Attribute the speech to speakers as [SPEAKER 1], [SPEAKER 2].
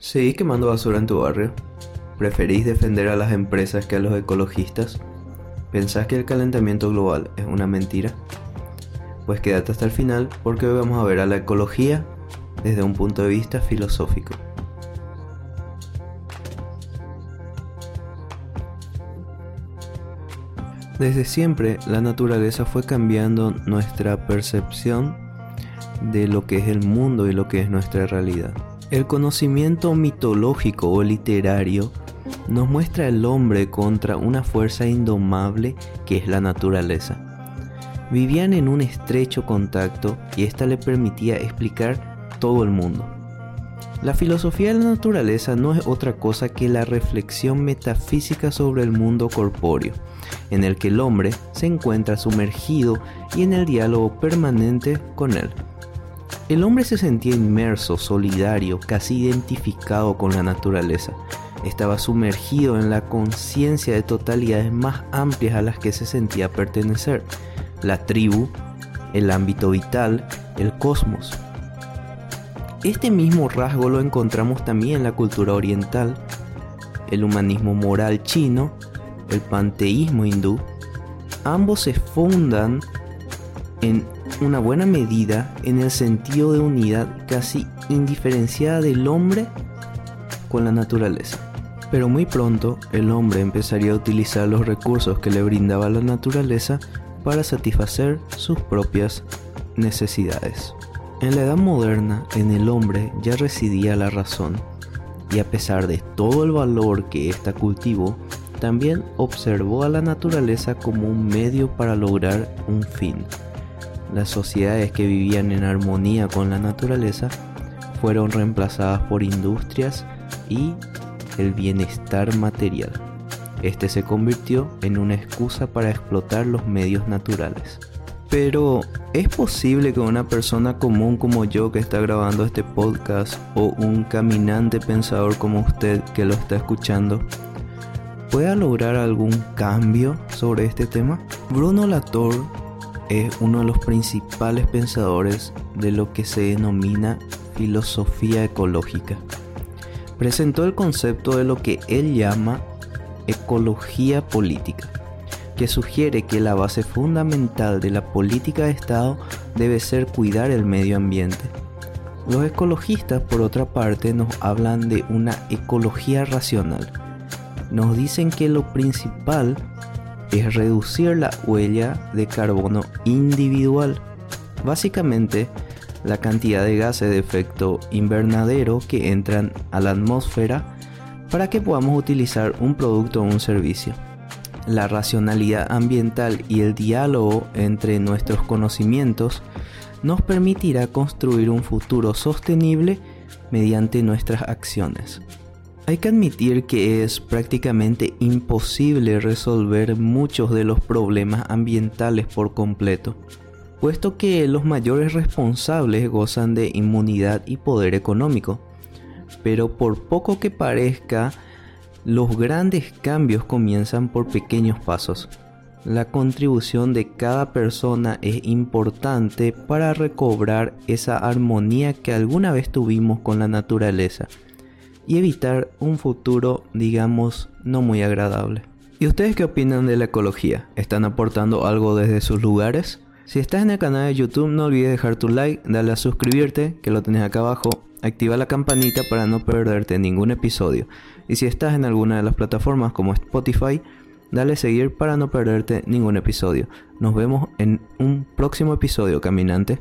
[SPEAKER 1] ¿Seguís quemando basura en tu barrio? ¿Preferís defender a las empresas que a los ecologistas? ¿Pensás que el calentamiento global es una mentira? Pues quédate hasta el final porque hoy vamos a ver a la ecología desde un punto de vista filosófico. Desde siempre la naturaleza fue cambiando nuestra percepción de lo que es el mundo y lo que es nuestra realidad. El conocimiento mitológico o literario nos muestra al hombre contra una fuerza indomable que es la naturaleza. Vivían en un estrecho contacto y ésta le permitía explicar todo el mundo. La filosofía de la naturaleza no es otra cosa que la reflexión metafísica sobre el mundo corpóreo, en el que el hombre se encuentra sumergido y en el diálogo permanente con él. El hombre se sentía inmerso, solidario, casi identificado con la naturaleza. Estaba sumergido en la conciencia de totalidades más amplias a las que se sentía pertenecer. La tribu, el ámbito vital, el cosmos. Este mismo rasgo lo encontramos también en la cultura oriental, el humanismo moral chino, el panteísmo hindú. Ambos se fundan en una buena medida en el sentido de unidad casi indiferenciada del hombre con la naturaleza. Pero muy pronto el hombre empezaría a utilizar los recursos que le brindaba la naturaleza para satisfacer sus propias necesidades. En la edad moderna, en el hombre ya residía la razón, y a pesar de todo el valor que ésta cultivó, también observó a la naturaleza como un medio para lograr un fin. Las sociedades que vivían en armonía con la naturaleza fueron reemplazadas por industrias y el bienestar material. Este se convirtió en una excusa para explotar los medios naturales. Pero, ¿es posible que una persona común como yo que está grabando este podcast o un caminante pensador como usted que lo está escuchando pueda lograr algún cambio sobre este tema? Bruno Latour es uno de los principales pensadores de lo que se denomina filosofía ecológica. Presentó el concepto de lo que él llama ecología política, que sugiere que la base fundamental de la política de Estado debe ser cuidar el medio ambiente. Los ecologistas, por otra parte, nos hablan de una ecología racional. Nos dicen que lo principal es reducir la huella de carbono individual. Básicamente, la cantidad de gases de efecto invernadero que entran a la atmósfera para que podamos utilizar un producto o un servicio. La racionalidad ambiental y el diálogo entre nuestros conocimientos nos permitirá construir un futuro sostenible mediante nuestras acciones. Hay que admitir que es prácticamente imposible resolver muchos de los problemas ambientales por completo, puesto que los mayores responsables gozan de inmunidad y poder económico. Pero por poco que parezca, los grandes cambios comienzan por pequeños pasos. La contribución de cada persona es importante para recobrar esa armonía que alguna vez tuvimos con la naturaleza y evitar un futuro, digamos, no muy agradable. ¿Y ustedes qué opinan de la ecología? ¿Están aportando algo desde sus lugares? Si estás en el canal de YouTube no olvides dejar tu like, darle a suscribirte, que lo tenés acá abajo, activa la campanita para no perderte ningún episodio. Y si estás en alguna de las plataformas como Spotify, dale seguir para no perderte ningún episodio. Nos vemos en un próximo episodio, caminante.